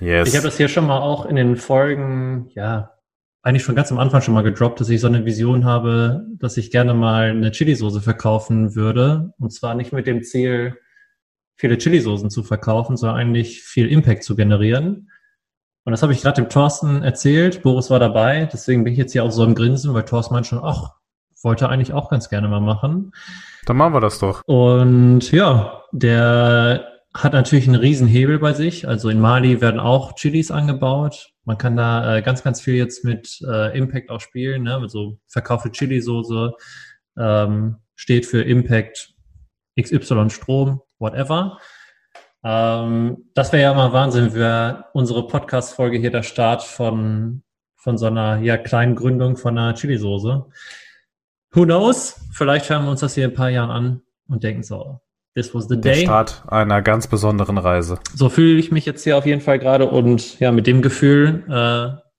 Yes. Ich habe das hier schon mal auch in den Folgen, ja, eigentlich schon ganz am Anfang schon mal gedroppt, dass ich so eine Vision habe, dass ich gerne mal eine Chili-Soße verkaufen würde. Und zwar nicht mit dem Ziel, viele Chili-Soßen zu verkaufen, sondern eigentlich viel Impact zu generieren. Und das habe ich gerade dem Thorsten erzählt. Boris war dabei. Deswegen bin ich jetzt hier auch so im Grinsen, weil Thorsten meint schon, ach, wollte eigentlich auch ganz gerne mal machen. Dann machen wir das doch. Und ja, der hat natürlich einen riesen Hebel bei sich. Also in Mali werden auch Chilis angebaut. Man kann da äh, ganz, ganz viel jetzt mit äh, Impact auch spielen. Ne? Also verkaufte Chili-Soße ähm, steht für Impact XY Strom, whatever. Ähm, das wäre ja mal Wahnsinn, wäre unsere Podcast-Folge hier der Start von, von so einer ja, kleinen Gründung von einer Chili-Soße. Who knows? Vielleicht hören wir uns das hier in ein paar Jahren an und denken so, this was the day. Der Start einer ganz besonderen Reise. So fühle ich mich jetzt hier auf jeden Fall gerade und ja, mit dem Gefühl äh,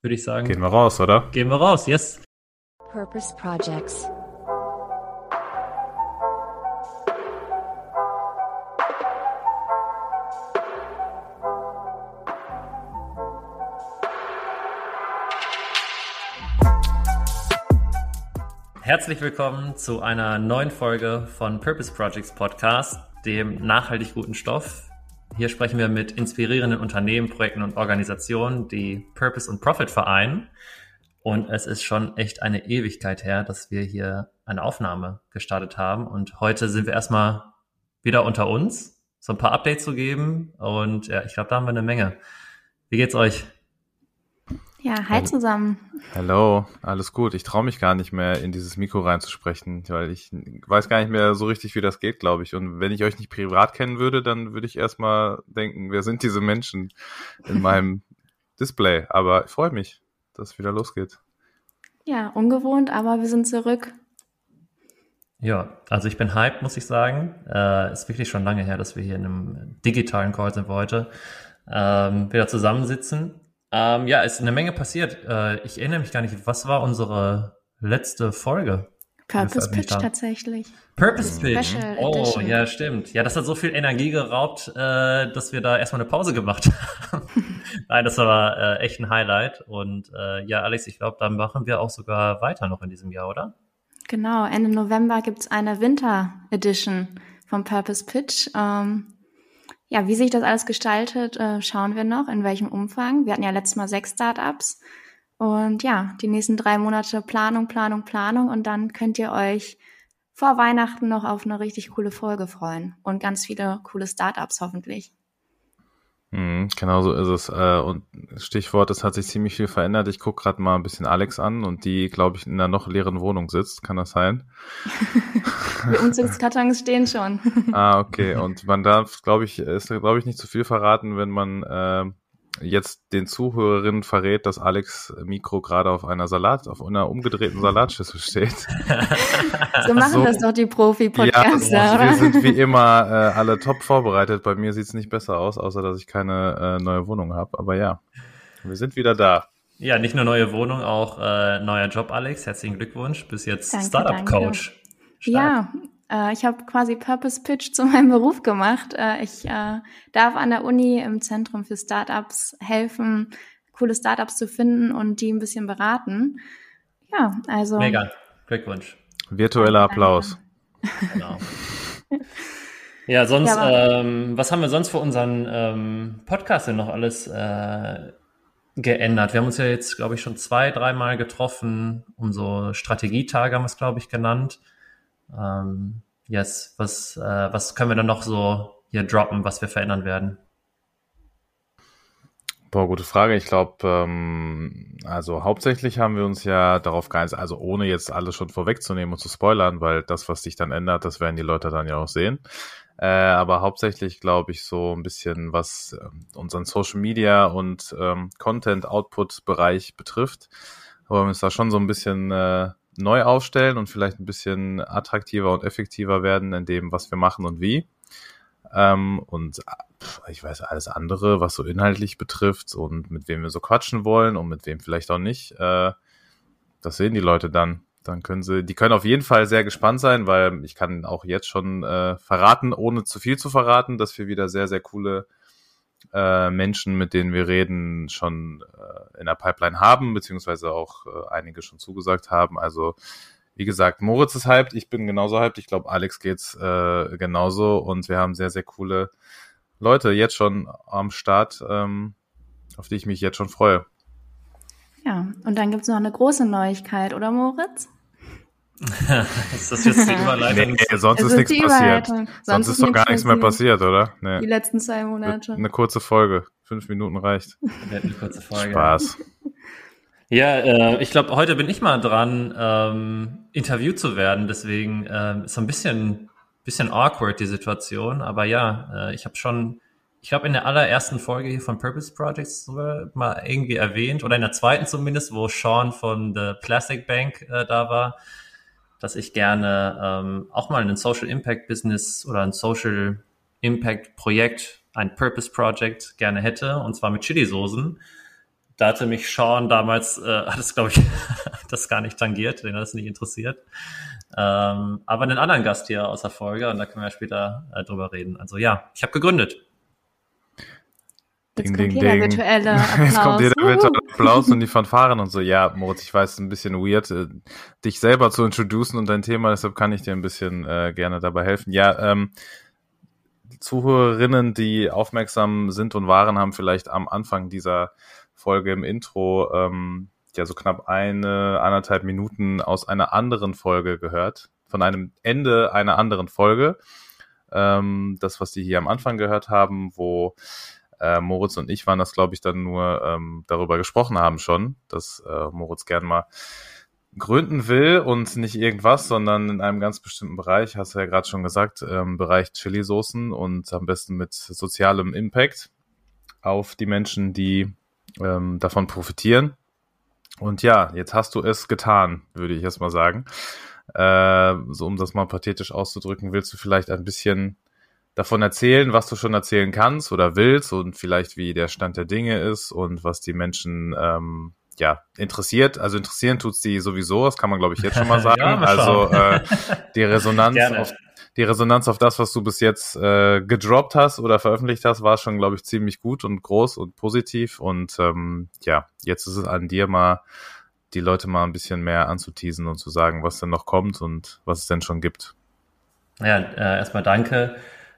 würde ich sagen. Gehen wir raus, oder? Gehen wir raus, yes. Purpose Projects. Herzlich willkommen zu einer neuen Folge von Purpose Projects Podcast, dem nachhaltig guten Stoff. Hier sprechen wir mit inspirierenden Unternehmen, Projekten und Organisationen, die Purpose und Profit vereinen. Und es ist schon echt eine Ewigkeit her, dass wir hier eine Aufnahme gestartet haben. Und heute sind wir erstmal wieder unter uns, so ein paar Updates zu geben. Und ja, ich glaube, da haben wir eine Menge. Wie geht's euch? Ja, hi zusammen. Hallo, alles gut. Ich traue mich gar nicht mehr in dieses Mikro reinzusprechen, weil ich weiß gar nicht mehr so richtig, wie das geht, glaube ich. Und wenn ich euch nicht privat kennen würde, dann würde ich erstmal denken, wer sind diese Menschen in meinem Display? Aber ich freue mich, dass es wieder losgeht. Ja, ungewohnt, aber wir sind zurück. Ja, also ich bin hyped, muss ich sagen. Äh, ist wirklich schon lange her, dass wir hier in einem digitalen Call sind heute. Ähm, wieder zusammensitzen ähm, ja, ist eine Menge passiert. Äh, ich erinnere mich gar nicht, was war unsere letzte Folge? Purpose Pitch tatsächlich. Purpose Pitch. Special oh, Edition. ja, stimmt. Ja, das hat so viel Energie geraubt, äh, dass wir da erstmal eine Pause gemacht haben. Nein, das war äh, echt ein Highlight. Und äh, ja, Alex, ich glaube, da machen wir auch sogar weiter noch in diesem Jahr, oder? Genau, Ende November gibt's eine Winter Edition vom Purpose Pitch. Ähm, ja, wie sich das alles gestaltet, äh, schauen wir noch, in welchem Umfang. Wir hatten ja letztes Mal sechs Startups. Und ja, die nächsten drei Monate Planung, Planung, Planung. Und dann könnt ihr euch vor Weihnachten noch auf eine richtig coole Folge freuen. Und ganz viele coole Startups hoffentlich. Mhm, genau so ist es. Äh, und Stichwort, es hat sich ziemlich viel verändert. Ich gucke gerade mal ein bisschen Alex an und die, glaube ich, in einer noch leeren Wohnung sitzt. Kann das sein? die Umzugskartons stehen schon. ah, okay. Und man darf, glaube ich, ist, glaube ich, nicht zu viel verraten, wenn man äh, jetzt den Zuhörerinnen verrät, dass Alex Mikro gerade auf einer Salat, auf einer umgedrehten Salatschüssel steht. so machen so, das doch die Profi-Podcaster. Ja, wir sind wie immer äh, alle top vorbereitet. Bei mir sieht es nicht besser aus, außer dass ich keine äh, neue Wohnung habe. Aber ja, wir sind wieder da. Ja, nicht nur neue Wohnung, auch äh, neuer Job, Alex. Herzlichen Glückwunsch. Bis jetzt Startup-Coach. Ja, äh, ich habe quasi Purpose Pitch zu meinem Beruf gemacht. Äh, ich äh, darf an der Uni im Zentrum für Startups helfen, coole Startups zu finden und die ein bisschen beraten. Ja, also. Mega. Glückwunsch. Virtueller Applaus. Genau. Ja, sonst, ja, ähm, was haben wir sonst für unseren ähm, Podcast denn noch alles äh, geändert? Wir haben uns ja jetzt, glaube ich, schon zwei, dreimal getroffen, um so Strategietage haben wir es, glaube ich, genannt. Ähm, yes, was, äh, was können wir dann noch so hier droppen, was wir verändern werden? Boah, gute Frage. Ich glaube, ähm, also hauptsächlich haben wir uns ja darauf geeinigt, also ohne jetzt alles schon vorwegzunehmen und zu spoilern, weil das, was sich dann ändert, das werden die Leute dann ja auch sehen. Äh, aber hauptsächlich glaube ich so ein bisschen, was äh, unseren Social Media und ähm, Content Output Bereich betrifft, wollen wir uns da schon so ein bisschen äh, neu aufstellen und vielleicht ein bisschen attraktiver und effektiver werden in dem, was wir machen und wie. Ähm, und ich weiß alles andere, was so inhaltlich betrifft und mit wem wir so quatschen wollen und mit wem vielleicht auch nicht. Äh, das sehen die Leute dann. Dann können sie, die können auf jeden Fall sehr gespannt sein, weil ich kann auch jetzt schon äh, verraten, ohne zu viel zu verraten, dass wir wieder sehr, sehr coole äh, Menschen, mit denen wir reden, schon äh, in der Pipeline haben, beziehungsweise auch äh, einige schon zugesagt haben. Also wie gesagt, Moritz ist hyped, ich bin genauso hyped, ich glaube, Alex geht's äh, genauso und wir haben sehr, sehr coole Leute jetzt schon am Start, ähm, auf die ich mich jetzt schon freue. Ja, und dann gibt's noch eine große Neuigkeit, oder Moritz? ist das jetzt die Überleitung? Nee, sonst ist, ist nichts passiert. Sonst, sonst ist doch gar nichts mehr passiert, oder? Nee. Die letzten zwei Monate. Eine kurze Folge. Fünf Minuten reicht. Eine kurze Folge. Spaß. Ja, äh, ich glaube, heute bin ich mal dran, ähm, interviewt zu werden. Deswegen äh, ist so ein bisschen, bisschen awkward die Situation. Aber ja, äh, ich habe schon, ich glaube, in der allerersten Folge hier von Purpose Projects mal irgendwie erwähnt, oder in der zweiten zumindest, wo Sean von The Plastic Bank äh, da war dass ich gerne ähm, auch mal ein Social Impact Business oder ein Social Impact Projekt, ein Purpose Project gerne hätte, und zwar mit Chili-Soßen. Da hatte mich Sean damals, äh, hat es glaube ich, das gar nicht tangiert, den hat es nicht interessiert. Ähm, aber einen anderen Gast hier aus der Folge, und da können wir später äh, drüber reden. Also ja, ich habe gegründet. Jetzt ding, kommt ding, ding. virtuelle Applaus. Jetzt kommt jeder virtuelle Applaus und die Fanfaren und so. Ja, Moritz, ich weiß, es ist ein bisschen weird, äh, dich selber zu introducen und dein Thema, deshalb kann ich dir ein bisschen äh, gerne dabei helfen. Ja, ähm, Zuhörerinnen, die aufmerksam sind und waren, haben vielleicht am Anfang dieser Folge im Intro ähm, ja so knapp eine, anderthalb Minuten aus einer anderen Folge gehört, von einem Ende einer anderen Folge. Ähm, das, was die hier am Anfang gehört haben, wo äh, Moritz und ich waren das, glaube ich, dann nur ähm, darüber gesprochen haben schon, dass äh, Moritz gern mal gründen will und nicht irgendwas, sondern in einem ganz bestimmten Bereich, hast du ja gerade schon gesagt, ähm, Bereich Chili-Soßen und am besten mit sozialem Impact auf die Menschen, die ähm, davon profitieren. Und ja, jetzt hast du es getan, würde ich erst mal sagen. Äh, so um das mal pathetisch auszudrücken, willst du vielleicht ein bisschen davon erzählen, was du schon erzählen kannst oder willst und vielleicht wie der Stand der Dinge ist und was die Menschen ähm, ja interessiert. Also interessieren tut's die sowieso, das kann man glaube ich jetzt schon mal sagen. ja, mal also äh, die Resonanz auf die Resonanz auf das, was du bis jetzt äh, gedroppt hast oder veröffentlicht hast, war schon, glaube ich, ziemlich gut und groß und positiv. Und ähm, ja, jetzt ist es an dir mal, die Leute mal ein bisschen mehr anzuteasen und zu sagen, was denn noch kommt und was es denn schon gibt. Ja, äh, erstmal danke.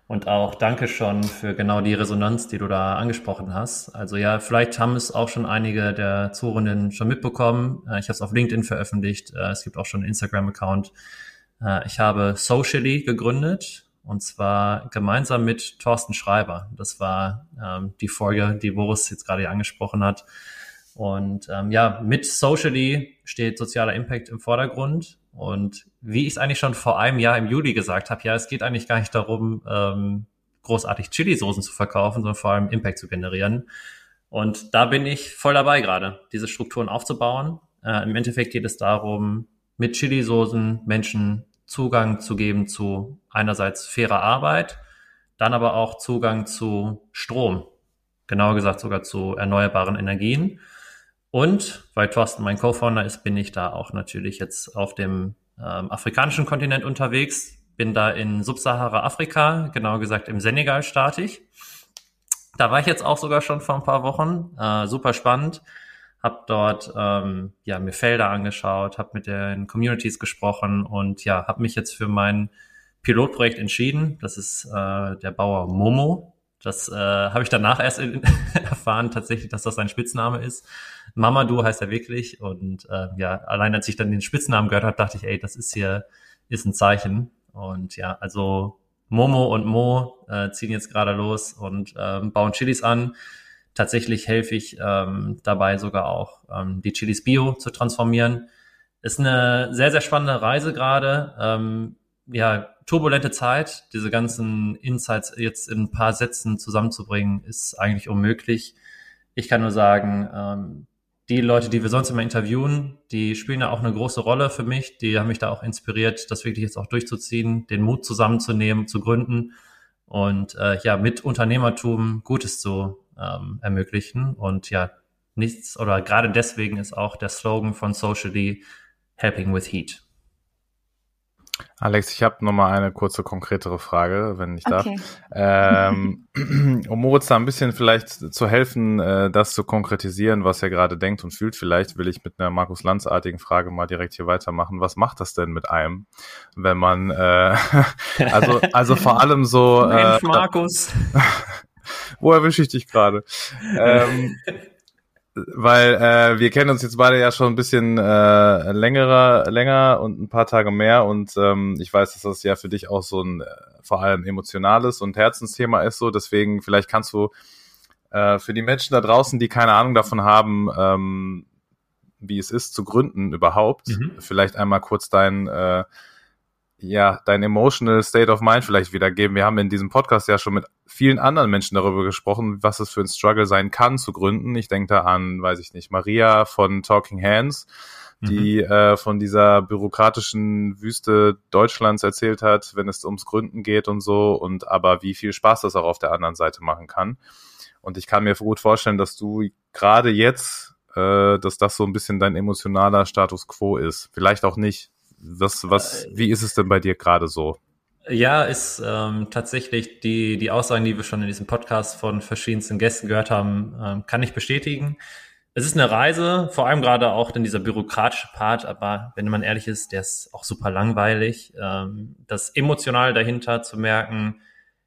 Und auch danke schon für genau die Resonanz, die du da angesprochen hast. Also ja, vielleicht haben es auch schon einige der Zuhörenden schon mitbekommen. Äh, ich habe es auf LinkedIn veröffentlicht. Äh, es gibt auch schon einen Instagram-Account. Äh, ich habe Socially gegründet und zwar gemeinsam mit Thorsten Schreiber. Das war ähm, die Folge, die Boris jetzt gerade angesprochen hat. Und ähm, ja, mit Socially steht sozialer Impact im Vordergrund. Und wie ich es eigentlich schon vor einem Jahr im Juli gesagt habe, ja, es geht eigentlich gar nicht darum, ähm, großartig Chili-Soßen zu verkaufen, sondern vor allem Impact zu generieren. Und da bin ich voll dabei gerade, diese Strukturen aufzubauen. Äh, Im Endeffekt geht es darum, mit Chili-Soßen Menschen Zugang zu geben zu einerseits fairer Arbeit, dann aber auch Zugang zu Strom, genauer gesagt sogar zu erneuerbaren Energien und weil Thorsten mein Co-Founder ist, bin ich da auch natürlich jetzt auf dem ähm, afrikanischen Kontinent unterwegs. Bin da in Subsahara-Afrika, genauer gesagt im Senegal starte ich. Da war ich jetzt auch sogar schon vor ein paar Wochen. Äh, super spannend. Hab dort ähm, ja mir Felder angeschaut, habe mit den Communities gesprochen und ja, habe mich jetzt für mein Pilotprojekt entschieden. Das ist äh, der Bauer Momo. Das äh, habe ich danach erst in, erfahren, tatsächlich, dass das sein Spitzname ist. Mamadou heißt er wirklich. Und äh, ja, allein als ich dann den Spitznamen gehört habe, dachte ich, ey, das ist hier, ist ein Zeichen. Und ja, also Momo und Mo äh, ziehen jetzt gerade los und ähm, bauen Chilis an. Tatsächlich helfe ich ähm, dabei sogar auch, ähm, die Chilis Bio zu transformieren. Ist eine sehr, sehr spannende Reise gerade. Ähm, ja, turbulente Zeit. Diese ganzen Insights jetzt in ein paar Sätzen zusammenzubringen, ist eigentlich unmöglich. Ich kann nur sagen, ähm, die Leute, die wir sonst immer interviewen, die spielen da auch eine große Rolle für mich. Die haben mich da auch inspiriert, das wirklich jetzt auch durchzuziehen, den Mut zusammenzunehmen, zu gründen und äh, ja, mit Unternehmertum Gutes zu ähm, ermöglichen. Und ja, nichts oder gerade deswegen ist auch der Slogan von Socially Helping with Heat. Alex, ich habe noch mal eine kurze, konkretere Frage, wenn ich okay. darf. Ähm, um Moritz da ein bisschen vielleicht zu helfen, äh, das zu konkretisieren, was er gerade denkt und fühlt, vielleicht will ich mit einer Markus Lanz-artigen Frage mal direkt hier weitermachen. Was macht das denn mit einem, wenn man, äh, also, also vor allem so... Mensch, äh, Markus. Wo erwische ich dich gerade? ähm, weil äh, wir kennen uns jetzt beide ja schon ein bisschen äh, längerer, länger und ein paar Tage mehr und ähm, ich weiß, dass das ja für dich auch so ein äh, vor allem emotionales und Herzensthema ist so. Deswegen vielleicht kannst du äh, für die Menschen da draußen, die keine Ahnung davon haben, ähm, wie es ist zu gründen überhaupt, mhm. vielleicht einmal kurz dein äh, ja, dein emotional state of mind vielleicht wiedergeben. Wir haben in diesem Podcast ja schon mit vielen anderen Menschen darüber gesprochen, was es für ein Struggle sein kann zu gründen. Ich denke da an, weiß ich nicht, Maria von Talking Hands, die mhm. äh, von dieser bürokratischen Wüste Deutschlands erzählt hat, wenn es ums Gründen geht und so, und aber wie viel Spaß das auch auf der anderen Seite machen kann. Und ich kann mir gut vorstellen, dass du gerade jetzt, äh, dass das so ein bisschen dein emotionaler Status quo ist. Vielleicht auch nicht. Was, was, wie ist es denn bei dir gerade so? Ja, ist ähm, tatsächlich die, die Aussagen, die wir schon in diesem Podcast von verschiedensten Gästen gehört haben, ähm, kann ich bestätigen. Es ist eine Reise, vor allem gerade auch in dieser bürokratische Part, aber wenn man ehrlich ist, der ist auch super langweilig. Ähm, das emotional dahinter zu merken,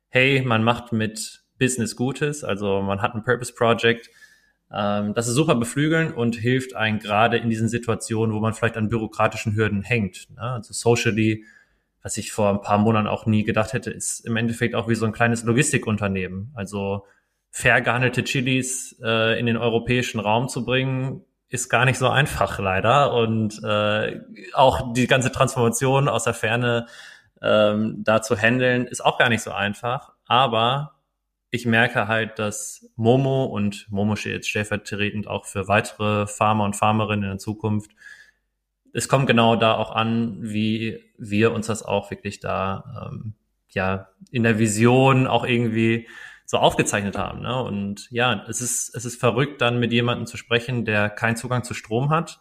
hey, man macht mit Business Gutes, also man hat ein Purpose Project, das ist super beflügeln und hilft einem gerade in diesen Situationen, wo man vielleicht an bürokratischen Hürden hängt. Ne? Also socially, was ich vor ein paar Monaten auch nie gedacht hätte, ist im Endeffekt auch wie so ein kleines Logistikunternehmen. Also fair gehandelte Chilis äh, in den europäischen Raum zu bringen, ist gar nicht so einfach leider. Und äh, auch die ganze Transformation aus der Ferne ähm, da zu handeln, ist auch gar nicht so einfach. Aber ich merke halt, dass Momo und Momo steht jetzt stellvertretend auch für weitere Farmer und Farmerinnen in der Zukunft. Es kommt genau da auch an, wie wir uns das auch wirklich da ähm, ja in der Vision auch irgendwie so aufgezeichnet haben. Ne? Und ja, es ist es ist verrückt, dann mit jemandem zu sprechen, der keinen Zugang zu Strom hat,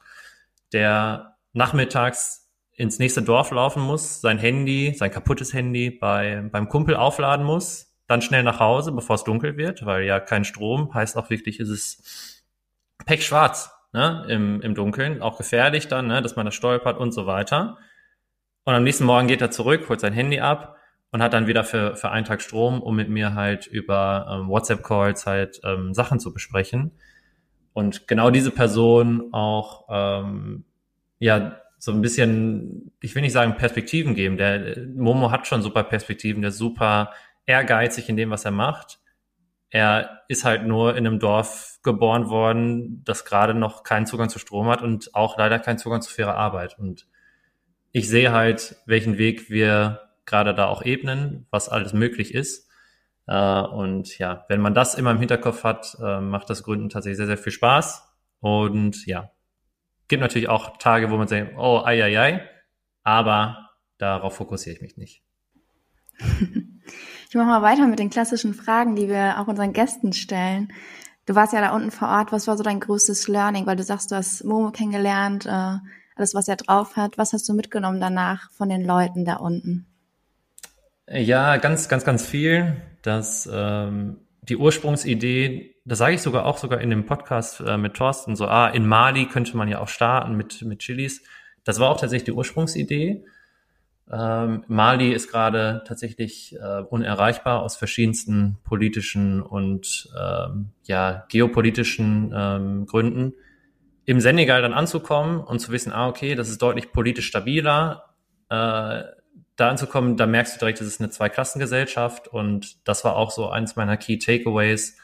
der nachmittags ins nächste Dorf laufen muss, sein Handy, sein kaputtes Handy bei beim Kumpel aufladen muss, dann schnell nach Hause, bevor es dunkel wird, weil ja kein Strom heißt auch wirklich, ist es pechschwarz ne, im, im Dunkeln, auch gefährlich dann, ne, dass man da stolpert und so weiter. Und am nächsten Morgen geht er zurück, holt sein Handy ab und hat dann wieder für, für einen Tag Strom, um mit mir halt über ähm, WhatsApp-Calls halt ähm, Sachen zu besprechen. Und genau diese Person auch ähm, ja so ein bisschen, ich will nicht sagen Perspektiven geben. Der Momo hat schon super Perspektiven, der super ehrgeizig in dem, was er macht. Er ist halt nur in einem Dorf geboren worden, das gerade noch keinen Zugang zu Strom hat und auch leider keinen Zugang zu fairer Arbeit. Und ich sehe halt, welchen Weg wir gerade da auch ebnen, was alles möglich ist. Äh, und ja, wenn man das immer im Hinterkopf hat, äh, macht das Gründen tatsächlich sehr, sehr viel Spaß. Und ja, gibt natürlich auch Tage, wo man sagt, oh, ei, ei, ei, aber darauf fokussiere ich mich nicht. Ich mache mal weiter mit den klassischen Fragen, die wir auch unseren Gästen stellen. Du warst ja da unten vor Ort. Was war so dein größtes Learning? Weil du sagst, du hast Momo kennengelernt, äh, alles, was er drauf hat. Was hast du mitgenommen danach von den Leuten da unten? Ja, ganz, ganz, ganz viel. Das, ähm, die Ursprungsidee, das sage ich sogar auch sogar in dem Podcast äh, mit Thorsten, so, ah, in Mali könnte man ja auch starten mit, mit Chilis. Das war auch tatsächlich die Ursprungsidee. Ähm, Mali ist gerade tatsächlich äh, unerreichbar aus verschiedensten politischen und ähm, ja, geopolitischen ähm, Gründen. Im Senegal dann anzukommen und zu wissen, ah, okay, das ist deutlich politisch stabiler. Äh, da anzukommen, da merkst du direkt, das ist eine Zweiklassengesellschaft und das war auch so eins meiner Key Takeaways.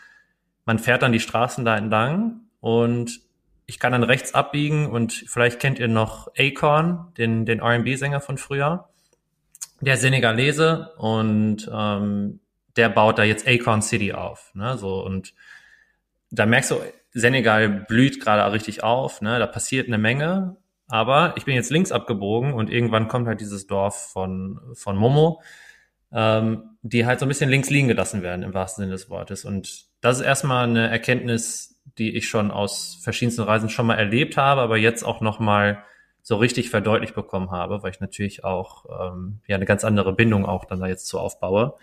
Man fährt dann die Straßen da entlang und ich kann dann rechts abbiegen und vielleicht kennt ihr noch Acorn, den, den R&B-Sänger von früher der Senegalese und ähm, der baut da jetzt Acorn City auf. Ne? So, und da merkst du, Senegal blüht gerade richtig auf, ne? da passiert eine Menge, aber ich bin jetzt links abgebogen und irgendwann kommt halt dieses Dorf von, von Momo, ähm, die halt so ein bisschen links liegen gelassen werden, im wahrsten Sinne des Wortes. Und das ist erstmal eine Erkenntnis, die ich schon aus verschiedensten Reisen schon mal erlebt habe, aber jetzt auch nochmal so richtig verdeutlicht bekommen habe, weil ich natürlich auch ähm, ja eine ganz andere Bindung auch dann da jetzt zu aufbaue.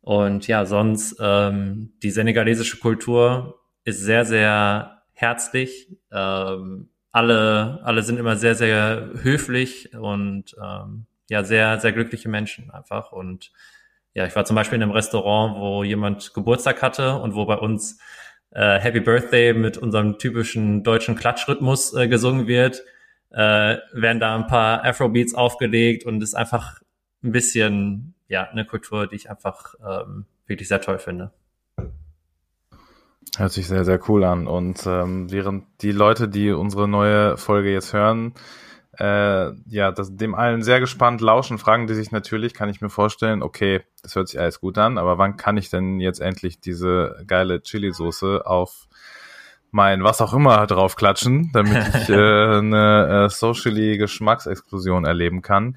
Und ja, sonst ähm, die senegalesische Kultur ist sehr, sehr herzlich. Ähm, alle, alle sind immer sehr, sehr höflich und ähm, ja, sehr, sehr glückliche Menschen einfach. Und ja, ich war zum Beispiel in einem Restaurant, wo jemand Geburtstag hatte und wo bei uns äh, Happy Birthday mit unserem typischen deutschen Klatschrhythmus äh, gesungen wird, äh, werden da ein paar Afrobeats aufgelegt und ist einfach ein bisschen, ja, eine Kultur, die ich einfach ähm, wirklich sehr toll finde. Hört sich sehr, sehr cool an. Und ähm, während die Leute, die unsere neue Folge jetzt hören, äh, ja, das, dem allen sehr gespannt lauschen, fragen die sich natürlich, kann ich mir vorstellen, okay, das hört sich alles gut an, aber wann kann ich denn jetzt endlich diese geile Chili-Soße auf mein was auch immer draufklatschen, damit ich äh, eine äh, socially Geschmacksexplosion erleben kann.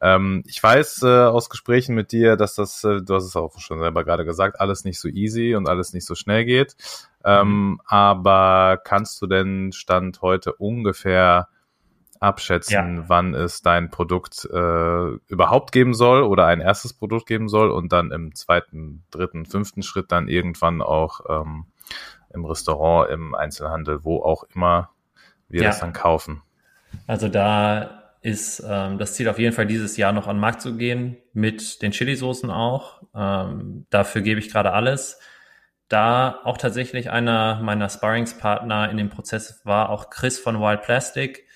Ähm, ich weiß äh, aus Gesprächen mit dir, dass das, äh, du hast es auch schon selber gerade gesagt, alles nicht so easy und alles nicht so schnell geht. Ähm, mhm. Aber kannst du denn Stand heute ungefähr abschätzen, ja. wann es dein Produkt äh, überhaupt geben soll oder ein erstes Produkt geben soll und dann im zweiten, dritten, fünften Schritt dann irgendwann auch ähm, im Restaurant, im Einzelhandel, wo auch immer wir ja. das dann kaufen. Also da ist ähm, das Ziel auf jeden Fall dieses Jahr noch an den Markt zu gehen, mit den Chili-Soßen auch. Ähm, dafür gebe ich gerade alles. Da auch tatsächlich einer meiner Sparringspartner in dem Prozess war auch Chris von Wild Plastic,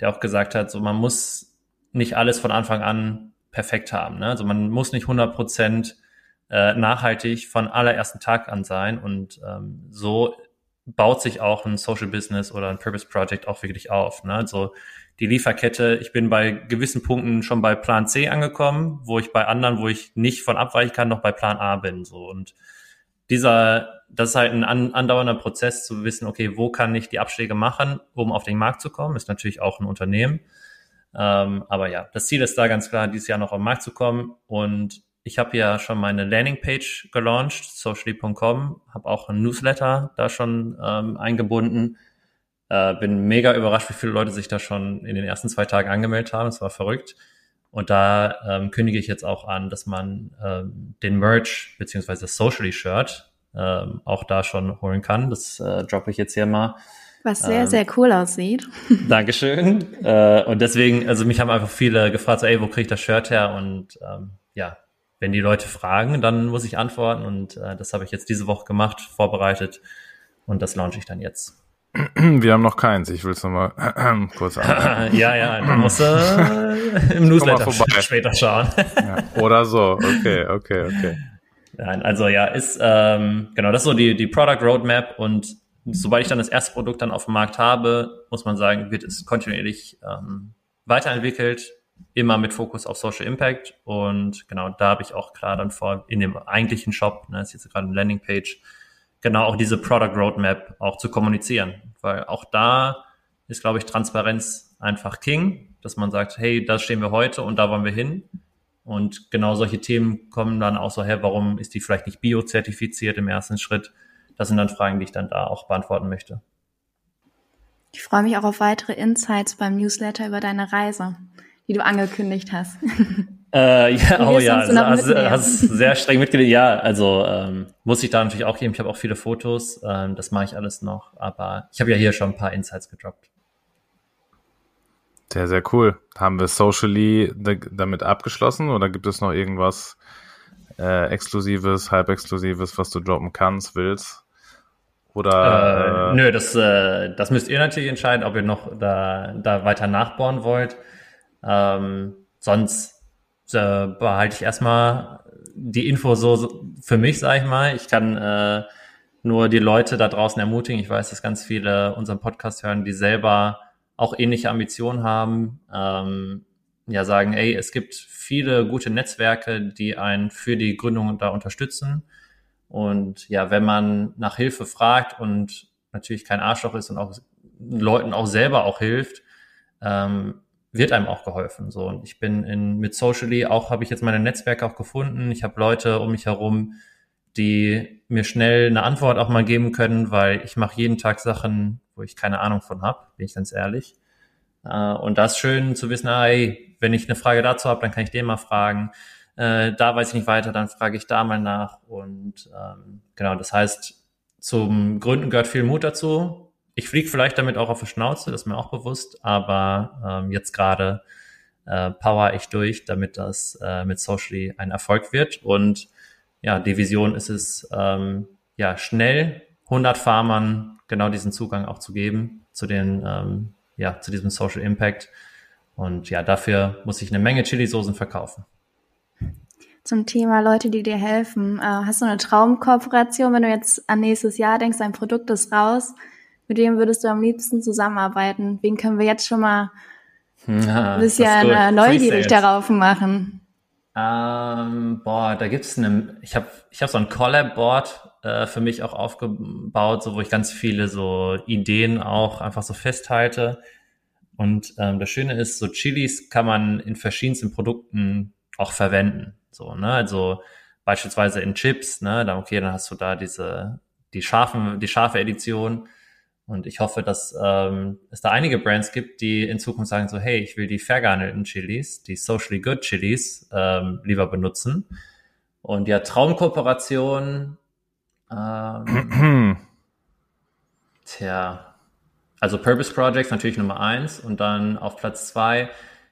der auch gesagt hat, so man muss nicht alles von Anfang an perfekt haben. Ne? Also man muss nicht 100 Prozent äh, nachhaltig von allerersten Tag an sein und ähm, so baut sich auch ein Social Business oder ein Purpose Project auch wirklich auf. Ne? Also die Lieferkette, ich bin bei gewissen Punkten schon bei Plan C angekommen, wo ich bei anderen, wo ich nicht von abweichen kann, noch bei Plan A bin. So und dieser, das ist halt ein an, andauernder Prozess zu wissen, okay, wo kann ich die Abschläge machen, um auf den Markt zu kommen, ist natürlich auch ein Unternehmen. Ähm, aber ja, das Ziel ist da ganz klar, dieses Jahr noch auf den Markt zu kommen. Und ich habe ja schon meine Landingpage gelauncht, socially.com, habe auch ein Newsletter da schon ähm, eingebunden äh, bin mega überrascht, wie viele Leute sich da schon in den ersten zwei Tagen angemeldet haben. Es war verrückt. Und da ähm, kündige ich jetzt auch an, dass man ähm, den Merch beziehungsweise das Socially Shirt ähm, auch da schon holen kann. Das äh, droppe ich jetzt hier mal. Was sehr, ähm, sehr cool aussieht. Dankeschön. Äh, und deswegen, also mich haben einfach viele gefragt, so, ey, wo kriege ich das Shirt her? Und ähm, ja, wenn die Leute fragen, dann muss ich antworten. Und äh, das habe ich jetzt diese Woche gemacht, vorbereitet. Und das launche ich dann jetzt. Wir haben noch keins. Ich will es nochmal kurz an. ja, ja, du musst äh, im Newsletter später schauen. ja, oder so. Okay, okay, okay. Nein, also ja, ist ähm, genau das ist so die die Product Roadmap und sobald ich dann das erste Produkt dann auf dem Markt habe, muss man sagen, wird es kontinuierlich ähm, weiterentwickelt, immer mit Fokus auf Social Impact und genau da habe ich auch klar dann vor in dem eigentlichen Shop, ne, ist jetzt gerade eine Landingpage, genau auch diese Product Roadmap auch zu kommunizieren. Weil auch da ist, glaube ich, Transparenz einfach King, dass man sagt, hey, da stehen wir heute und da wollen wir hin. Und genau solche Themen kommen dann auch so her, warum ist die vielleicht nicht biozertifiziert im ersten Schritt? Das sind dann Fragen, die ich dann da auch beantworten möchte. Ich freue mich auch auf weitere Insights beim Newsletter über deine Reise, die du angekündigt hast. Äh, ja, oh ja, also, hast, hast sehr streng mitgelegt. Ja, also ähm, muss ich da natürlich auch geben. Ich habe auch viele Fotos, ähm, das mache ich alles noch, aber ich habe ja hier schon ein paar Insights gedroppt. Sehr, sehr cool. Haben wir socially damit abgeschlossen oder gibt es noch irgendwas äh, Exklusives, halbexklusives, was du droppen kannst, willst? Oder? Äh, nö, das, äh, das müsst ihr natürlich entscheiden, ob ihr noch da, da weiter nachbauen wollt. Ähm, sonst äh, behalte ich erstmal die Info so für mich, sag ich mal. Ich kann äh, nur die Leute da draußen ermutigen. Ich weiß, dass ganz viele unseren Podcast hören, die selber auch ähnliche Ambitionen haben. Ähm, ja, sagen, ey, es gibt viele gute Netzwerke, die einen für die Gründung da unterstützen. Und ja, wenn man nach Hilfe fragt und natürlich kein Arschloch ist und auch Leuten auch selber auch hilft, ähm, wird einem auch geholfen. So und ich bin in mit Socially auch habe ich jetzt meine Netzwerke auch gefunden. Ich habe Leute um mich herum, die mir schnell eine Antwort auch mal geben können, weil ich mache jeden Tag Sachen, wo ich keine Ahnung von habe, bin ich ganz ehrlich. Äh, und das ist schön zu wissen, ah, hey, wenn ich eine Frage dazu habe, dann kann ich den mal fragen. Äh, da weiß ich nicht weiter, dann frage ich da mal nach. Und ähm, genau, das heißt, zum Gründen gehört viel Mut dazu. Ich fliege vielleicht damit auch auf die Schnauze, das ist mir auch bewusst, aber ähm, jetzt gerade äh, power ich durch, damit das äh, mit Socially ein Erfolg wird. Und ja, die Vision ist es, ähm, ja, schnell 100 Farmern genau diesen Zugang auch zu geben zu den, ähm, ja, zu diesem Social Impact. Und ja, dafür muss ich eine Menge Chili-Soßen verkaufen. Zum Thema Leute, die dir helfen. Äh, hast du eine Traumkooperation, wenn du jetzt an nächstes Jahr denkst, dein Produkt ist raus? Mit wem würdest du am liebsten zusammenarbeiten? Wen können wir jetzt schon mal ja, ein bisschen äh, neugierig darauf machen? Ähm, boah, da gibt's eine, ich habe ich hab so ein Collab-Board äh, für mich auch aufgebaut, so wo ich ganz viele so Ideen auch einfach so festhalte. Und ähm, das Schöne ist, so Chilis kann man in verschiedensten Produkten auch verwenden. So, ne? Also beispielsweise in Chips, ne, dann okay, dann hast du da diese, die scharfen, die scharfe Edition. Und ich hoffe, dass ähm, es da einige Brands gibt, die in Zukunft sagen so, hey, ich will die fair gehandelten Chilis, die socially good Chilis ähm, lieber benutzen. Und ja, Traumkooperation, ähm, tja, also Purpose Projects natürlich Nummer eins und dann auf Platz zwei,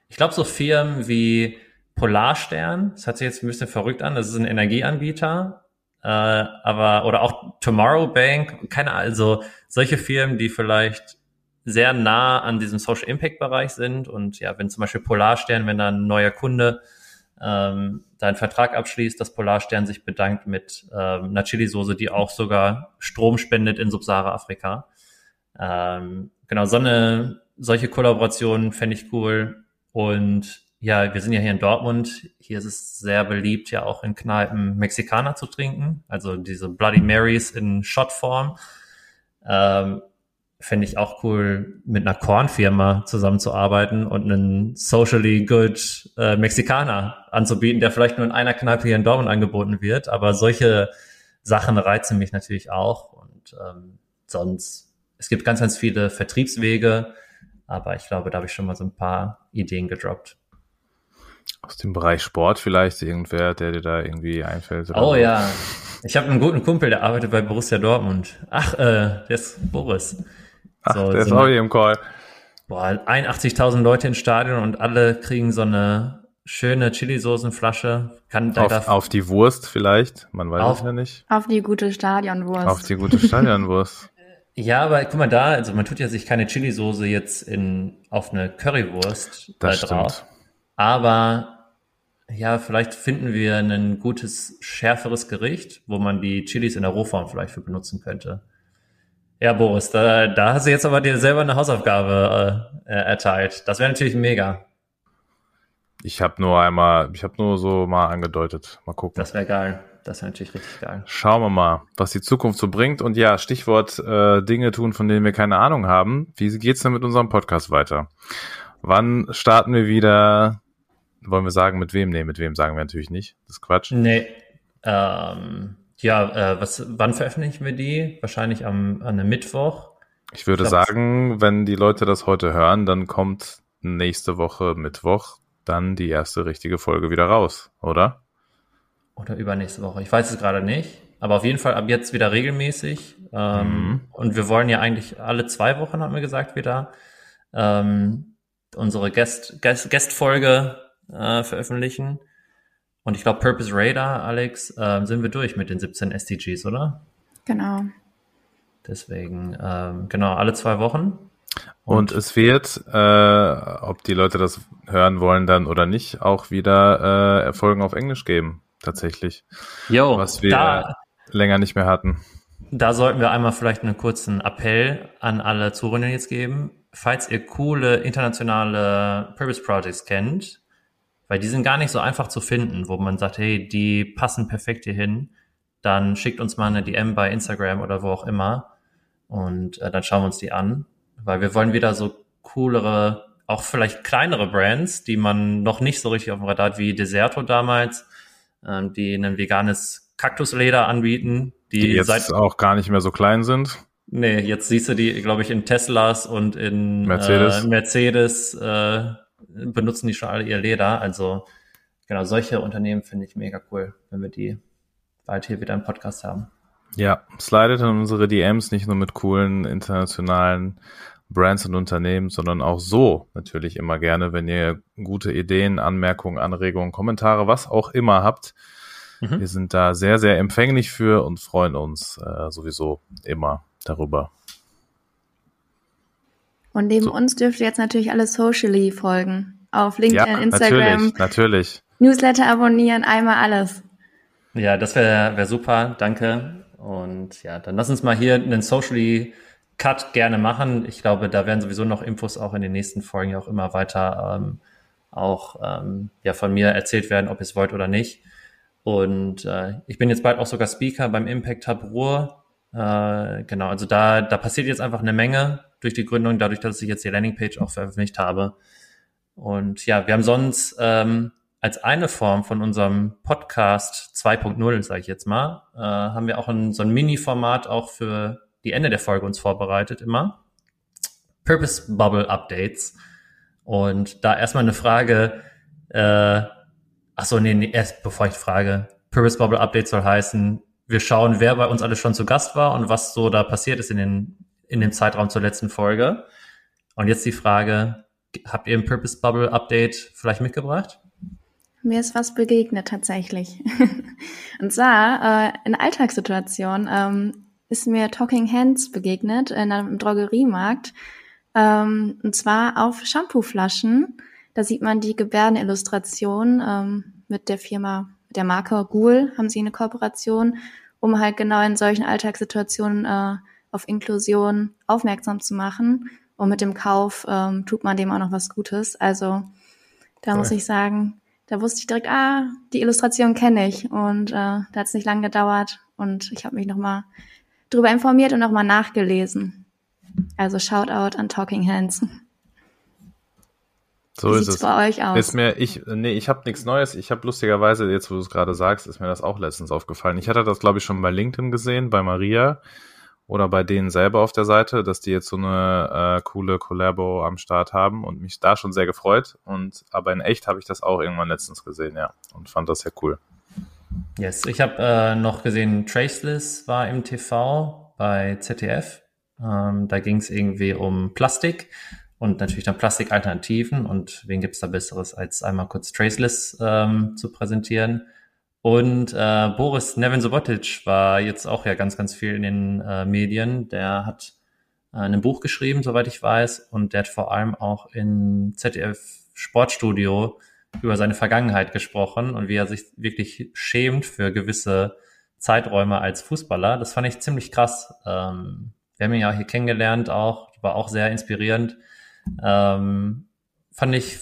ich glaube so Firmen wie Polarstern, das hört sich jetzt ein bisschen verrückt an, das ist ein Energieanbieter, äh, aber oder auch Tomorrow Bank, keine also solche Firmen, die vielleicht sehr nah an diesem Social Impact Bereich sind und ja, wenn zum Beispiel Polarstern, wenn da ein neuer Kunde ähm, da einen Vertrag abschließt, dass Polarstern sich bedankt mit ähm, einer Chili-Soße, die auch sogar Strom spendet in Subsahara-Afrika. Ähm, genau, so eine, solche Kollaborationen fände ich cool. Und ja, wir sind ja hier in Dortmund. Hier ist es sehr beliebt, ja auch in Kneipen Mexikaner zu trinken. Also diese Bloody Marys in Shotform. Ähm, Fände ich auch cool, mit einer Kornfirma zusammenzuarbeiten und einen socially good äh, Mexikaner anzubieten, der vielleicht nur in einer Kneipe hier in Dortmund angeboten wird. Aber solche Sachen reizen mich natürlich auch. Und ähm, sonst, es gibt ganz, ganz viele Vertriebswege, aber ich glaube, da habe ich schon mal so ein paar Ideen gedroppt. Aus dem Bereich Sport vielleicht irgendwer, der dir da irgendwie einfällt? oh so. ja, ich habe einen guten Kumpel, der arbeitet bei Borussia Dortmund. Ach, äh, der ist Boris. Ach, so, der ist so auch hier im Call. Boah, 81.000 Leute ins Stadion und alle kriegen so eine schöne Chili-Soßenflasche. Kann, auf, auf die Wurst vielleicht, man weiß auf, es ja nicht. Auf die gute Stadionwurst. Auf die gute Stadionwurst. Ja, aber guck mal da, also man tut ja sich keine Chili-Soße jetzt in, auf eine Currywurst das da drauf. Stimmt. Aber ja, vielleicht finden wir ein gutes, schärferes Gericht, wo man die Chilis in der Rohform vielleicht für benutzen könnte. Ja, Boris, da, da hast du jetzt aber dir selber eine Hausaufgabe äh, erteilt. Das wäre natürlich mega. Ich habe nur einmal, ich habe nur so mal angedeutet. Mal gucken. Das wäre geil. Das wäre natürlich richtig geil. Schauen wir mal, was die Zukunft so bringt. Und ja, Stichwort äh, Dinge tun, von denen wir keine Ahnung haben. Wie geht's denn mit unserem Podcast weiter? Wann starten wir wieder? Wollen wir sagen, mit wem? Nee, mit wem sagen wir natürlich nicht. Das ist Quatsch. Nee. Ähm, ja, äh, was, wann veröffentlichen wir die? Wahrscheinlich am, an einem Mittwoch. Ich würde ich glaub, sagen, wenn die Leute das heute hören, dann kommt nächste Woche Mittwoch dann die erste richtige Folge wieder raus, oder? Oder übernächste Woche. Ich weiß es gerade nicht. Aber auf jeden Fall ab jetzt wieder regelmäßig. Ähm, mhm. Und wir wollen ja eigentlich alle zwei Wochen, haben wir gesagt, wieder ähm, unsere Guest, Guest, Guest-Folge äh, veröffentlichen. Und ich glaube, Purpose Radar, Alex, äh, sind wir durch mit den 17 SDGs, oder? Genau. Deswegen, ähm, genau, alle zwei Wochen. Und, Und es wird, äh, ob die Leute das hören wollen dann oder nicht, auch wieder äh, Erfolgen auf Englisch geben, tatsächlich. Jo, was wir da, länger nicht mehr hatten. Da sollten wir einmal vielleicht einen kurzen Appell an alle Zuhörer jetzt geben. Falls ihr coole internationale Purpose Projects kennt, weil die sind gar nicht so einfach zu finden, wo man sagt, hey, die passen perfekt hier hin, dann schickt uns mal eine DM bei Instagram oder wo auch immer und äh, dann schauen wir uns die an, weil wir wollen wieder so coolere, auch vielleicht kleinere Brands, die man noch nicht so richtig auf dem Radar hat, wie Deserto damals, ähm, die ein veganes Kaktusleder anbieten, die, die jetzt auch gar nicht mehr so klein sind. Nee, jetzt siehst du die, glaube ich, in Teslas und in Mercedes, äh, Mercedes äh, benutzen die schon alle ihr Leder. Also genau, solche Unternehmen finde ich mega cool, wenn wir die bald hier wieder im Podcast haben. Ja, slidet in unsere DMs nicht nur mit coolen internationalen Brands und Unternehmen, sondern auch so natürlich immer gerne, wenn ihr gute Ideen, Anmerkungen, Anregungen, Kommentare, was auch immer habt. Mhm. Wir sind da sehr, sehr empfänglich für und freuen uns äh, sowieso immer darüber. Und neben so. uns dürft ihr jetzt natürlich alle socially folgen. Auf LinkedIn, ja, Instagram. Natürlich, natürlich. Newsletter abonnieren, einmal alles. Ja, das wäre wär super. Danke. Und ja, dann lass uns mal hier einen socially Cut gerne machen. Ich glaube, da werden sowieso noch Infos auch in den nächsten Folgen auch immer weiter ähm, auch ähm, ja von mir erzählt werden, ob ihr es wollt oder nicht. Und äh, ich bin jetzt bald auch sogar Speaker beim Impact Hub Ruhr. Äh, genau, also da, da passiert jetzt einfach eine Menge durch die Gründung, dadurch, dass ich jetzt die Landingpage auch veröffentlicht habe. Und ja, wir haben sonst ähm, als eine Form von unserem Podcast 2.0, sage ich jetzt mal, äh, haben wir auch ein, so ein Mini-Format auch für die Ende der Folge uns vorbereitet immer. Purpose Bubble Updates. Und da erstmal eine Frage, äh, ach so, nee, nee, erst bevor ich frage, Purpose Bubble Updates soll heißen, wir schauen, wer bei uns alles schon zu Gast war und was so da passiert ist in, den, in dem Zeitraum zur letzten Folge. Und jetzt die Frage, habt ihr ein Purpose Bubble Update vielleicht mitgebracht? Mir ist was begegnet tatsächlich. und zwar äh, in Alltagssituationen ähm, ist mir Talking Hands begegnet in einem Drogeriemarkt. Ähm, und zwar auf Shampooflaschen. Da sieht man die Gebärdenillustration ähm, mit der Firma der Marke Ghoul haben sie eine Kooperation, um halt genau in solchen Alltagssituationen äh, auf Inklusion aufmerksam zu machen. Und mit dem Kauf ähm, tut man dem auch noch was Gutes. Also da Voll. muss ich sagen, da wusste ich direkt, ah, die Illustration kenne ich. Und äh, da hat es nicht lange gedauert. Und ich habe mich nochmal drüber informiert und nochmal nachgelesen. Also Shoutout an Talking Hands. So Wie ist es. bei euch aus? Ist mir, ich, nee, ich habe nichts Neues. Ich habe lustigerweise, jetzt wo du es gerade sagst, ist mir das auch letztens aufgefallen. Ich hatte das, glaube ich, schon bei LinkedIn gesehen, bei Maria oder bei denen selber auf der Seite, dass die jetzt so eine äh, coole Collabo am Start haben und mich da schon sehr gefreut. Und aber in echt habe ich das auch irgendwann letztens gesehen, ja, und fand das sehr cool. Yes, ich habe äh, noch gesehen, Traceless war im TV bei ZDF. Ähm, da ging es irgendwie um Plastik und natürlich dann Plastikalternativen und wen gibt's da Besseres, als einmal kurz Traceless ähm, zu präsentieren. Und äh, Boris Nevin Sobotic war jetzt auch ja ganz, ganz viel in den äh, Medien. Der hat äh, ein Buch geschrieben, soweit ich weiß, und der hat vor allem auch in ZDF Sportstudio über seine Vergangenheit gesprochen und wie er sich wirklich schämt für gewisse Zeiträume als Fußballer. Das fand ich ziemlich krass. Ähm, wir haben ihn ja hier kennengelernt auch, war auch sehr inspirierend. Ähm, fand ich,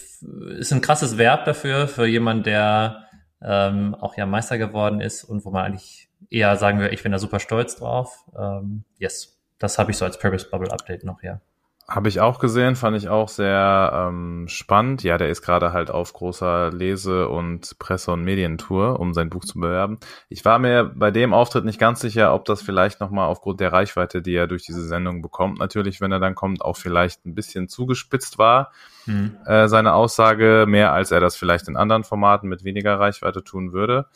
ist ein krasses Verb dafür, für jemand, der ähm, auch ja Meister geworden ist und wo man eigentlich eher sagen würde, ich bin da super stolz drauf. Ähm, yes, das habe ich so als Purpose Bubble Update noch, ja. Habe ich auch gesehen, fand ich auch sehr ähm, spannend. Ja, der ist gerade halt auf großer Lese- und Presse- und Medientour, um sein Buch zu bewerben. Ich war mir bei dem Auftritt nicht ganz sicher, ob das vielleicht nochmal aufgrund der Reichweite, die er durch diese Sendung bekommt, natürlich, wenn er dann kommt, auch vielleicht ein bisschen zugespitzt war. Mhm. Äh, seine Aussage, mehr als er das vielleicht in anderen Formaten mit weniger Reichweite tun würde.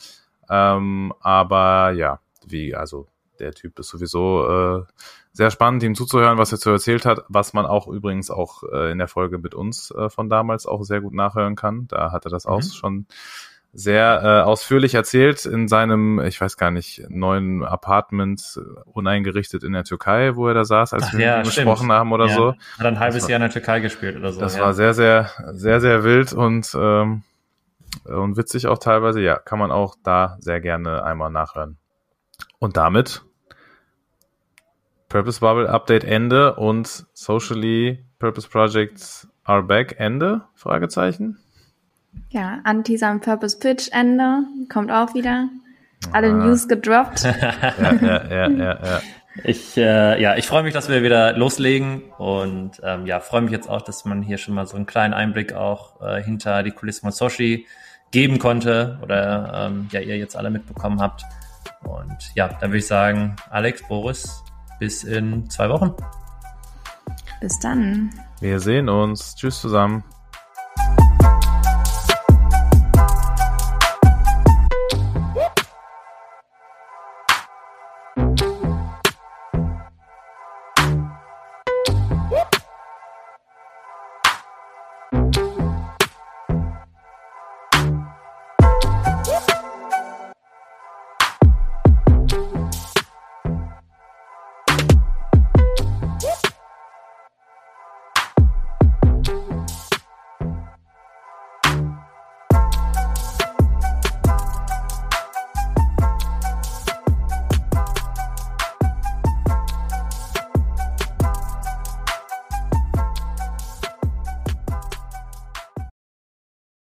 Ähm, aber ja, wie, also der Typ ist sowieso äh, sehr spannend, ihm zuzuhören, was er zu erzählt hat, was man auch übrigens auch äh, in der Folge mit uns äh, von damals auch sehr gut nachhören kann. Da hat er das mhm. auch schon sehr äh, ausführlich erzählt in seinem, ich weiß gar nicht, neuen Apartment äh, uneingerichtet in der Türkei, wo er da saß, als Ach, wir ja, gesprochen haben oder ja. so. Hat ein halbes war, Jahr in der Türkei gespielt oder so. Das ja. war sehr, sehr, sehr, sehr wild und ähm, und witzig auch teilweise. Ja, kann man auch da sehr gerne einmal nachhören. Und damit Purpose Bubble Update Ende und Socially Purpose Projects are back Ende? Fragezeichen. Ja, Anti-Sam Purpose Pitch Ende kommt auch wieder. Alle ah. News gedroppt. ja, ja, ja, ja, ja. Ich, äh, ja, ich freue mich, dass wir wieder loslegen und ähm, ja, freue mich jetzt auch, dass man hier schon mal so einen kleinen Einblick auch äh, hinter die Kulissen von Soshi geben konnte oder ähm, ja, ihr jetzt alle mitbekommen habt. Und ja, dann würde ich sagen, Alex, Boris, bis in zwei Wochen. Bis dann. Wir sehen uns. Tschüss zusammen.